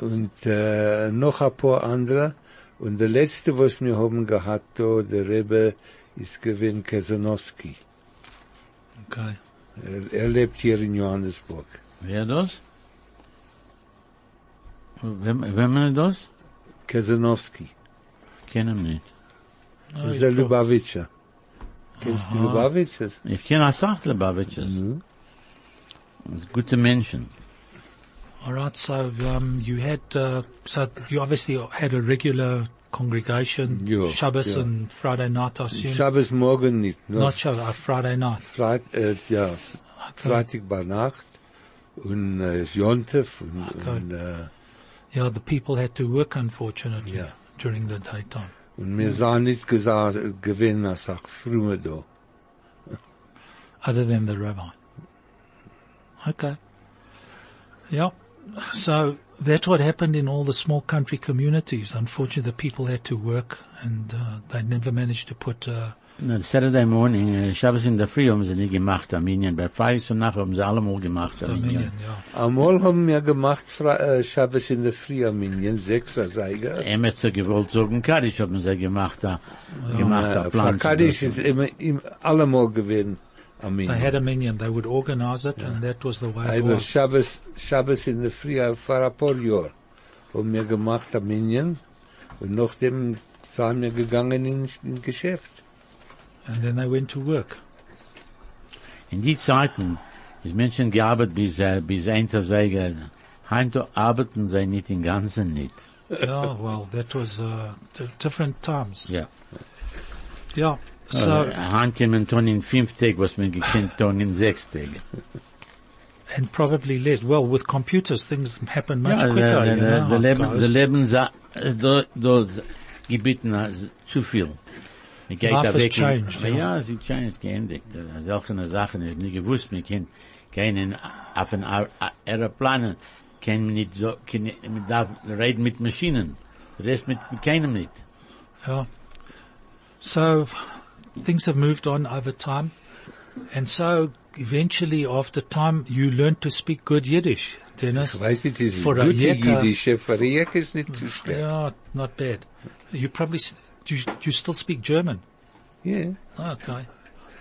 S3: Und äh, noch ein paar andere. Und der letzte, was wir haben gehabt, da, der Rebbe, ist gewesen Kesonowski.
S1: Okay.
S3: Er, er lebt hier in Johannesburg.
S2: Wer das? Wem, wem ist das?
S3: Kesonowski.
S2: Kennen nicht.
S1: Oh,
S3: Das ist
S1: you
S3: der
S1: talk-
S3: Lubavitcher. Kennst du Lubavitcher?
S2: Ich kenne auch Sachtlebavitches.
S3: Mhm.
S2: Das ist gute Menschen.
S1: All right. So, um, you had, uh, so you obviously had a regular congregation,
S3: Ja,
S1: Shabbos
S3: ja.
S1: and Friday night, I assume.
S3: Shabbos morgen nicht, nur
S1: Not Shabbos, uh, Friday night.
S3: Freit, äh, ja, Freitag bei Nacht und äh, uh, Jontef und,
S1: Okay.
S3: und, äh, uh,
S1: Yeah, the people had to work, unfortunately,
S3: Yeah.
S1: during the daytime.
S3: und mir sah nicht gesagt, gewinnen als auch früher da.
S1: other than the rabbi. Okay. Yeah. So that's what happened in all the small country communities. Unfortunately, the people had to work and uh, they never managed to put. Uh,
S2: Na, Saturday morning, äh, Shabbos in der Früh haben sie nicht gemacht, Arminien. Bei Freitag und Nacht haben sie allemal gemacht,
S1: the
S2: Arminien.
S1: minyan, yeah.
S3: Einmal haben wir gemacht äh, Shabbos in der Früh am Minyan, sechser Seiger.
S2: Emetzer gewollt sagen, Kaddish haben sie gemacht, da, gemacht, da,
S3: Äh,
S2: Plan.
S3: Fakadisch ist immer, im, allemal gewesen am
S1: They had a minyan. They would organize it, and that was the way it
S3: Aber
S1: was.
S3: Shabbos, Shabbos in der Früh äh, vor ein paar Jahren haben wir gemacht am Minyan und nachdem sind wir gegangen in, in Geschäft.
S1: And then they went to work.
S2: In die Zeiten, Es Menschen gearbeitet bis, äh, bis eins zu sagen, heint arbeiten sie nicht im Ganzen nicht.
S1: Yeah, well, that was, uh, different times.
S2: Ja.
S1: Yeah. So,
S2: So, heint kommen tun in fünf Tag, was man gekannt tun in sechs Tag.
S1: and probably less. Well, with computers, things happen much
S2: Ja,
S1: quicker,
S2: the,
S1: you know.
S2: the,
S1: how
S2: the
S1: it
S2: Leben,
S1: goes.
S2: the Leben, sa- do, do, gebeten, zu viel. Ich gehe
S1: Life has changed,
S2: Ja,
S1: ja.
S2: ja, es ist changed, geendigt. Solche Sachen ist nicht gewusst. Wir können keinen auf ein Aer- Aeroplanen, können nicht so, können, man darf reden mit Maschinen. Rest mit, mit keinem nicht.
S1: Yeah. So things have moved on over time. And so eventually after time you learn to speak good Yiddish, Dennis.
S3: Ich weiß nicht, ist
S1: For a
S3: gute
S1: Jecker-
S3: Jiddische, für ein Jecker ist nicht zu schlecht.
S1: Yeah, not bad. You probably, do you, do you still speak German?
S3: Ja.
S1: Okay.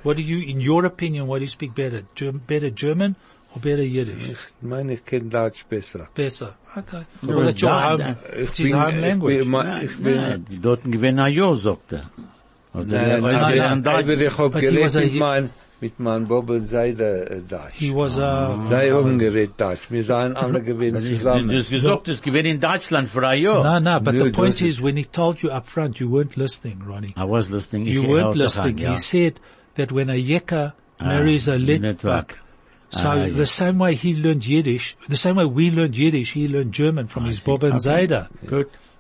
S1: What do you, in your opinion, what do you speak better? Germ, better German or better Yiddish?
S3: Ich meine, ich kenne Deutsch besser.
S1: Better. Okay.
S2: No,
S1: well, that's your home, it's his home
S3: ich
S1: language.
S3: bin, ma- ich bin,
S2: Ja, die Dorten gewinnen ein Jahr, sagt er. Oder
S3: nein,
S2: er ist
S3: nein,
S2: gelernt
S3: nein, aber
S2: Deutsch.
S3: ich hab
S1: But he
S3: geredet
S1: was a-
S3: mit mein, mit meinem Bob und Seide äh, Deutsch.
S1: He was, uh,
S3: Sei umgeredet Deutsch. Wir seien alle gewesen
S2: Du du
S3: zusammen.
S2: hast gesagt, es gewinnen in Deutschland für ein Jahr.
S1: no, no, but
S3: No,
S1: the
S3: it
S1: point
S3: wasn't.
S1: is when he told you up front, you weren't listening, Ronnie.
S2: I was listening.
S1: You
S2: Ich
S1: weren't
S2: hörte
S1: listening.
S2: an, ja.
S1: He said that when a Yekka marries a
S2: network.
S1: Litvak, so
S2: Ah,
S1: the
S2: yeah.
S1: same way he learned Yiddish, the same way we learned Yiddish, he learned German from his
S2: see.
S1: Bob and
S2: Okay.
S1: Zayda.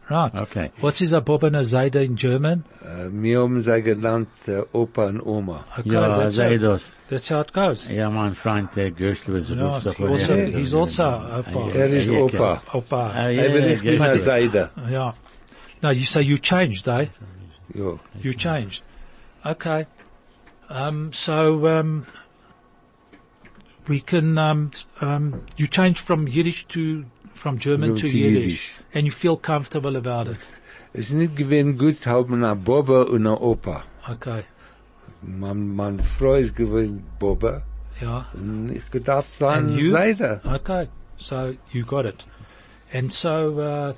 S2: Gut.
S1: Right.
S2: Okay.
S1: What's his a Bob and a Zayda in German?
S3: Wir haben sie genannt Opa und Oma.
S1: Okay,
S2: Ja,
S1: that's,
S2: sei
S1: how,
S2: das.
S1: that's how it goes.
S2: Ja, mein Freund, der Gerstl, was
S1: Ja,
S2: ruft doch
S1: he also,
S2: heute.
S1: he's also Opa.
S3: Er ist
S2: Ja,
S3: Opa.
S1: Opa.
S2: Ah, ja,
S3: Aber ich bin
S2: ja,
S3: ein Seide.
S1: Yeah. No, you say you changed, eh?
S3: Ja.
S1: You changed. Okay. Um, so, um, we can, um, um, you changed from Yiddish to, from German to,
S3: to
S1: Yiddish,
S3: Yiddish.
S1: And you feel comfortable about it.
S3: Es ist nicht gewesen gut, haben eine Boba und eine Opa.
S1: Okay.
S3: Mein, mein Frau ist gewesen Boba.
S1: Yeah.
S3: Und ich gedacht sein
S1: And you?
S3: Seide.
S1: Okay. So you got it. And so, uh,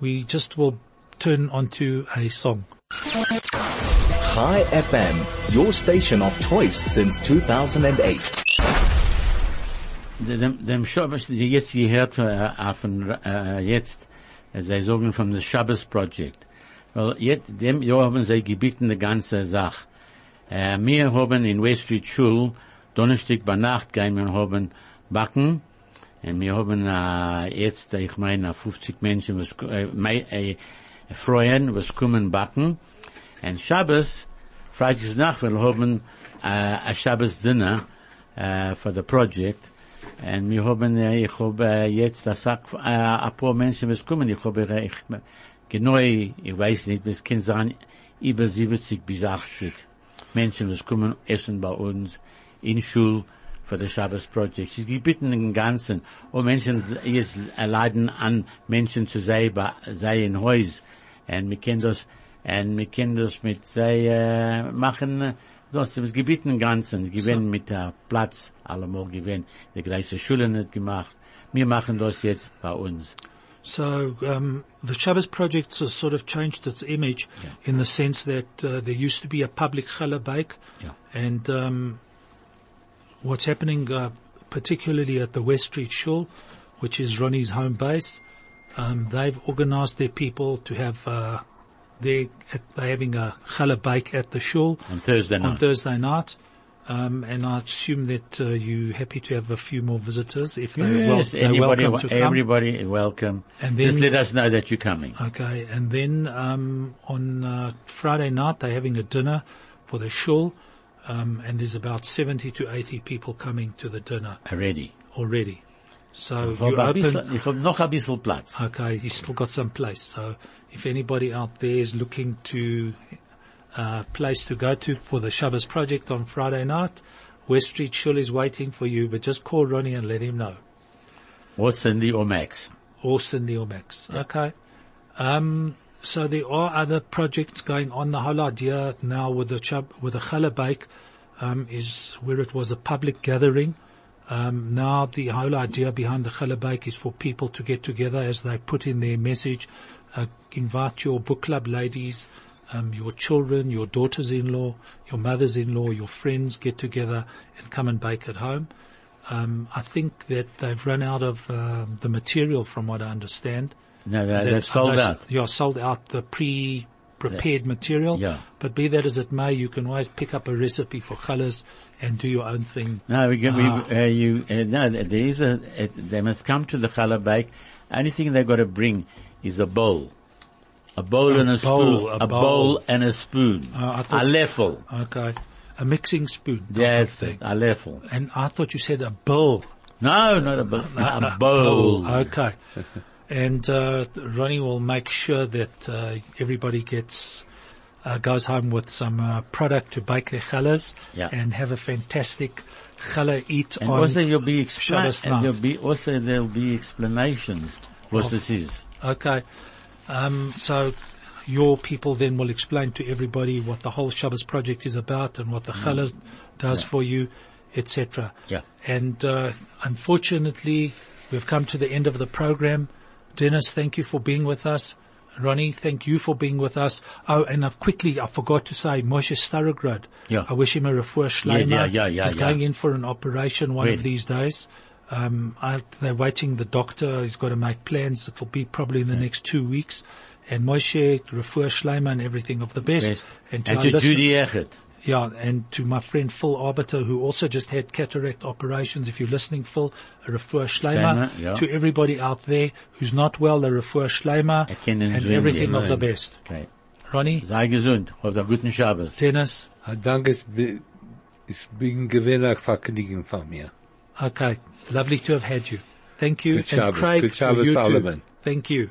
S1: we just will turn onto a song.
S4: Chai FM, your station of choice since 2008.
S2: Dem, dem Shabbos, die jetzt gehört, äh, auf ein, äh, jetzt, äh, sie sagen von the Shabbos Project. Weil jetzt, dem Jahr haben sie gebeten die ganze Sache. Äh, wir haben in West Street Schul, Donnerstag bei Nacht gehen wir haben backen. Und wir haben, äh, jetzt, ich meine, 50 Menschen, was, äh, äh, freuen, was kommen backen. Und Shabbos, Freitagsnacht, wir haben, äh, a Shabbos Dinner, äh, for the project. Und wir haben, äh, ich habe äh, jetzt das äh, ein paar Menschen, was kommen, ich habe, äh, ich, genau, ich weiß nicht, es kann sein, über 70 bis 80 Menschen, was kommen, essen bei uns in Schul für das Shabbos Project. Sie gebeten den Ganzen, und Menschen jetzt leiden an Menschen zu sein, bei, sei in Haus. Und wir können das, und wir können das mit, sei, äh, machen, äh, das, das gebeten den Ganzen, gewinnen mit der Platz, allemal gewinnen, die gleiche Schule nicht gemacht. Wir machen das jetzt bei uns.
S1: So um, the Shabbos project has sort of changed its image in the sense that uh, there used to be a public challah bake,
S2: Yeah.
S1: and um, what's happening, uh, particularly at the West Street Shul, which is Ronnie's home base, um, they've organised their people to have uh, they they're having a challah bake at the shul
S2: On Thursday night. on.
S1: Thursday night. Um, and I assume that uh, you're happy to have a few more visitors if they're, wel- they're welcome to come.
S2: everybody welcome.
S1: And
S2: Just let us know that you're coming.
S1: Okay, and then um, on uh, Friday night they're having a dinner for the shul, um, and there's about 70 to 80 people coming to the dinner
S2: Already.
S1: already. So
S2: Ich
S1: you
S2: hab, ein
S1: open.
S2: bisschen, ich hab noch ein bisschen Platz.
S1: Okay, you still got some place. So if anybody out there is looking to uh, place to go to for the Shabbos project on Friday night, West Street Shul is waiting for you. But just call Ronnie and let him know.
S2: Or Cindy or Max.
S1: or Cindy or Max. Okay. Um, so there are other projects going on. The whole idea now with the chub, with the challah bake, um, is where it was a public gathering. Um, now the whole idea behind the challah bake is for people to get together as they put in their message. Uh, invite your book club ladies, um, your children, your daughters-in-law, your mothers-in-law, your friends get together and come and bake at home. Um, I think that they've run out of uh, the material, from what I understand.
S2: No, they,
S1: That-
S2: they've sold out.
S1: Yeah, sold out the pre-prepared material.
S2: Yeah.
S1: But be that as it may, you can always pick up a recipe for challahs and do your own thing.
S2: No, we,
S1: Ah.
S2: we, uh, you, uh, no, there is a, uh, they must come to the challah bake. Only thing they've got to bring is a bowl. A bowl
S1: A
S2: and a
S1: bowl,
S2: spoon.
S1: a
S2: A,
S1: bowl.
S2: bowl and a spoon.
S1: Uh, I thought-
S2: a level.
S1: Okay. A mixing spoon.
S2: That's
S1: thing.
S2: it. A level.
S1: And I thought you said a bowl.
S2: No, not a bowl. a bowl.
S1: Okay. And uh, Ronnie will make sure that uh, everybody gets uh, goes home with some uh, product to bake their challahs
S2: Yeah.
S1: and have a fantastic challah eat
S2: And
S1: on.
S2: also you'll be and there'll be also there'll be explanations what this is.
S1: Okay. Um, so your people then will explain to everybody what the whole Shabbos project is about and what the challahs does for you, etc.
S2: Yeah.
S1: And uh, unfortunately, we've come to the end of the program. Dennis, thank you for being with us. Ronnie, thank you for being with us. Oh, and I've quickly, I forgot to say, Moshe Starograd.
S2: Yeah.
S1: I wish him a refuah shleima.
S2: yeah, yeah, yeah,
S1: He's
S2: yeah.
S1: going in for an operation one of these days. Um, I, they're waiting the doctor. He's got to make plans. It'll be probably in the next two weeks. And Moshe, refuah shleima and everything of the best.
S2: Yes.
S1: And
S2: And to Judy Echet.
S1: Yeah, and to my friend Phil Arbiter, who also just had cataract operations. If you're listening, Phil, a refuah shleima.
S2: Shleima, yeah.
S1: To everybody out there who's not well, a refuah shleima.
S2: Erkennen
S1: And everything of the best.
S2: Okay.
S1: Ronnie,
S2: Sei gesund. Habt einen guten Shabbos.
S1: Dennis,
S3: Ah, Danke, es bi- es bin gewinner Vergnügen von mir.
S1: okay. Lovely to have had you. Thank you.
S3: Good
S1: and
S3: Shabbos.
S1: Craig,
S3: Good Shabbos,
S1: you too.
S3: Solomon.
S1: Thank you.